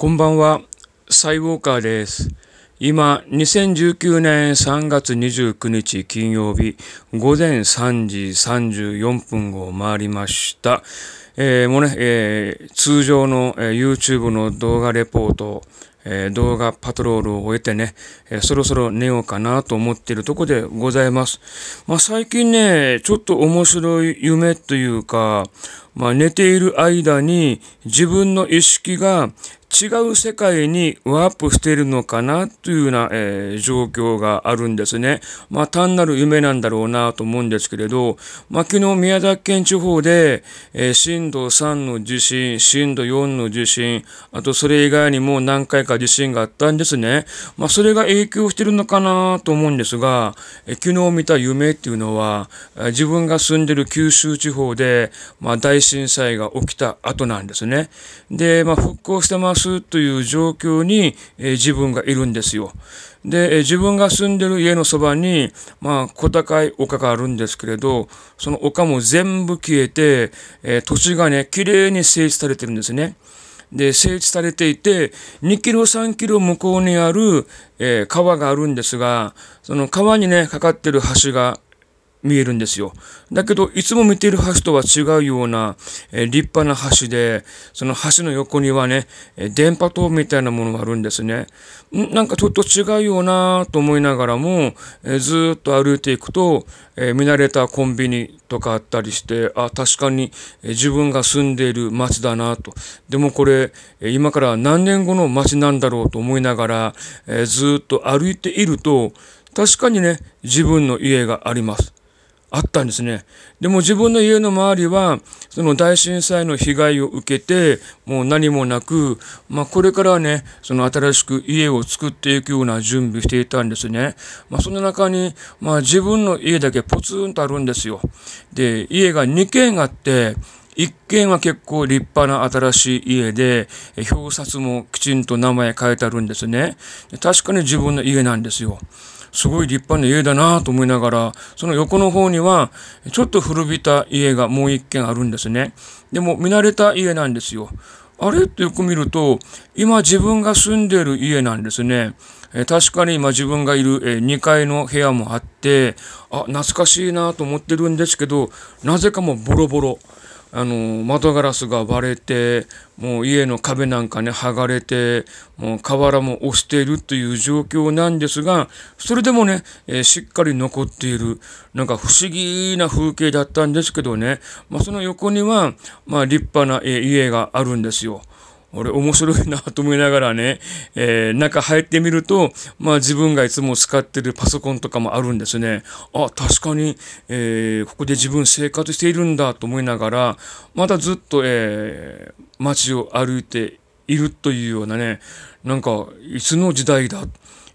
こんばんは、サイウォーカーです。今、2019年3月29日金曜日午前3時34分を回りました。えー、もうね、えー、通常の、えー、YouTube の動画レポート、えー、動画パトロールを終えてね、えー、そろそろ寝ようかなと思っているとこでございます。まあ、最近ね、ちょっと面白い夢というか、まあ、寝ている間に自分の意識が違う世界にワープしているのかなというような、えー、状況があるんですね。まあ単なる夢なんだろうなと思うんですけれど、まあ昨日宮崎県地方で、えー、震度3の地震、震度4の地震、あとそれ以外にも何回か地震があったんですね。まあそれが影響しているのかなと思うんですが、えー、昨日見た夢っていうのは、自分が住んでる九州地方で、まあ大震災が起きた後なんですね。で、まあ復興してますすという状況に、え自分がいるんですよ。で、自分が住んでる家のそばに、まあ、小高い丘があるんですけれど、その丘も全部消えて、え土地がね、綺麗に整地されてるんですね。で、整地されていて、2キロ、3キロ向こうにある、え、川があるんですが、その川にね、かかってる橋が見えるんですよ。だけど、いつも見ている橋とは違うような、えー、立派な橋で、その橋の横にはね、えー、電波塔みたいなものがあるんですね。んなんかちょっと違うよなと思いながらも、えー、ずっと歩いていくと、え見慣れたコンビニとかあったりして、あ、確かに、え自分が住んでいる街だなと。でもこれ、え今から何年後の街なんだろうと思いながら、えずっと歩いていると、確かにね、自分の家があります。あったんですね。でも自分の家の周りは、その大震災の被害を受けて、もう何もなく、まあこれからはね、その新しく家を作っていくような準備していたんですね。まあその中に、まあ自分の家だけポツンとあるんですよ。で、家が2軒あって、一軒は結構立派な新しい家で、表札もきちんと名前書いてあるんですね。確かに自分の家なんですよ。すごい立派な家だなと思いながら、その横の方には、ちょっと古びた家がもう一軒あるんですね。でも見慣れた家なんですよ。あれってよく見ると、今自分が住んでる家なんですね。え確かに今自分がいる、え2階の部屋もあって、あ、懐かしいなと思ってるんですけど、なぜかもうボロボロ。あの窓ガラスが割れてもう家の壁なんかね剥がれてもう瓦も押しているという状況なんですがそれでもね、えー、しっかり残っているなんか不思議な風景だったんですけどね、まあ、その横には、まあ、立派な、家があるんですよ。俺面白いなと思いながらね、えー、中入ってみると、まあ自分がいつも使ってるパソコンとかもあるんですね。あ、確かに、えー、ここで自分生活しているんだと思いながら、まだずっと、えー、街を歩いているというようなね、なんか、いつの時代だ。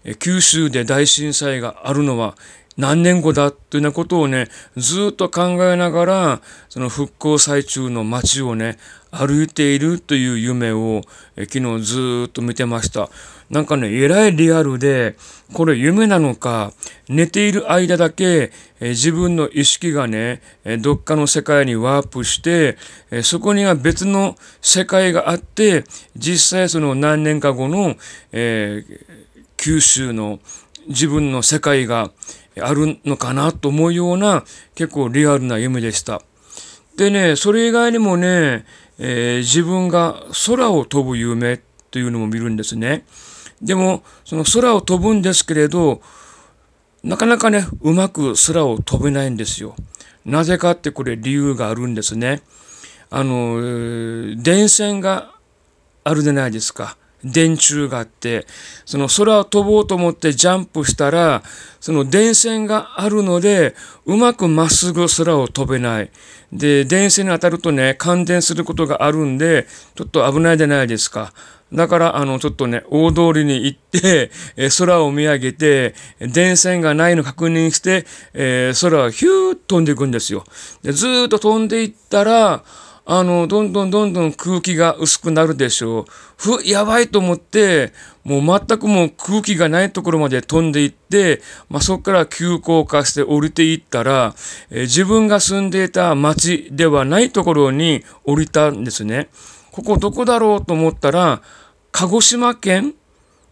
え九州で大震災があるのは何年後だというようなことをね、ずっと考えながら、その復興最中の街をね、歩いているという夢を昨日ずっと見てました。なんかね、えらいリアルで、これ夢なのか、寝ている間だけえ自分の意識がね、どっかの世界にワープして、そこには別の世界があって、実際その何年か後の、えー、九州の自分の世界があるのかなと思うような結構リアルな夢でした。でね、それ以外にもね、えー、自分が空を飛ぶ夢というのも見るんですね。でも、その空を飛ぶんですけれど、なかなかね、うまく空を飛べないんですよ。なぜかってこれ理由があるんですね。あの、電線があるじゃないですか。電柱があって、その空を飛ぼうと思ってジャンプしたら、その電線があるので、うまくまっすぐ空を飛べない。で、電線に当たるとね、感電することがあるんで、ちょっと危ないじゃないですか。だから、あの、ちょっとね、大通りに行って、え空を見上げて、電線がないの確認して、えー、空はヒューッ飛んでいくんですよ。でずっと飛んでいったら、あの、どんどんどんどん空気が薄くなるでしょう。ふ、やばいと思って、もう全くもう空気がないところまで飛んでいって、まあ、そこから急降下して降りていったら、えー、自分が住んでいた町ではないところに降りたんですね。ここどこだろうと思ったら、鹿児島県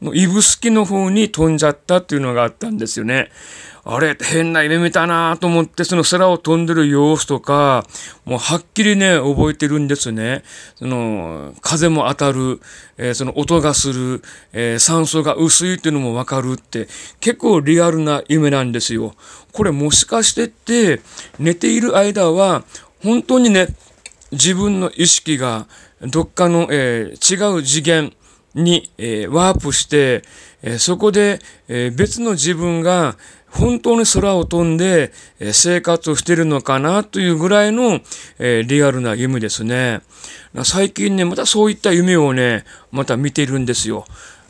の指宿の方に飛んじゃったっていうのがあったんですよね。あれ、変な夢見たなと思って、その空を飛んでる様子とか、もうはっきりね、覚えてるんですね。その、風も当たる、えー、その音がする、えー、酸素が薄いっていうのもわかるって、結構リアルな夢なんですよ。これもしかしてって、寝ている間は、本当にね、自分の意識がどっかの、えー、違う次元に、えワープして、えそこで、え別の自分が本当に空を飛んでえ生活をしてるのかなというぐらいのえリアルな夢ですね。最近ね、またそういった夢をね、また見ているんですよ。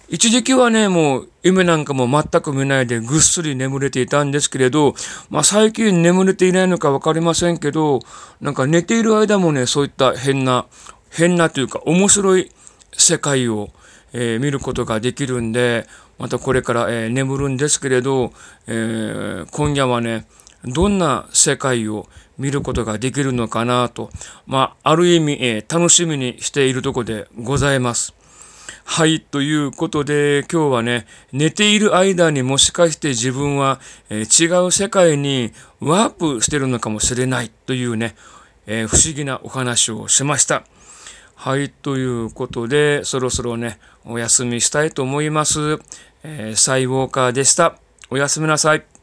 一時期はね、もう夢なんかも全く見ないでぐっすり眠れていたんですけれど、まあ最近眠れていないのかわかりませんけど、なんか寝ている間もね、そういった変な、変なというか面白い世界を、えー、見ることができるんで、またこれから、えー、眠るんですけれど、えー、今夜はね、どんな世界を見ることができるのかなと、まあ、ある意味、えー、楽しみにしているとこでございます。はい、ということで今日はね、寝ている間にもしかして自分は、えー、違う世界にワープしてるのかもしれないというね、えー、不思議なお話をしました。はい、ということで、そろそろね、お休みしたいと思います。えー、サイウォーカーでした。おやすみなさい。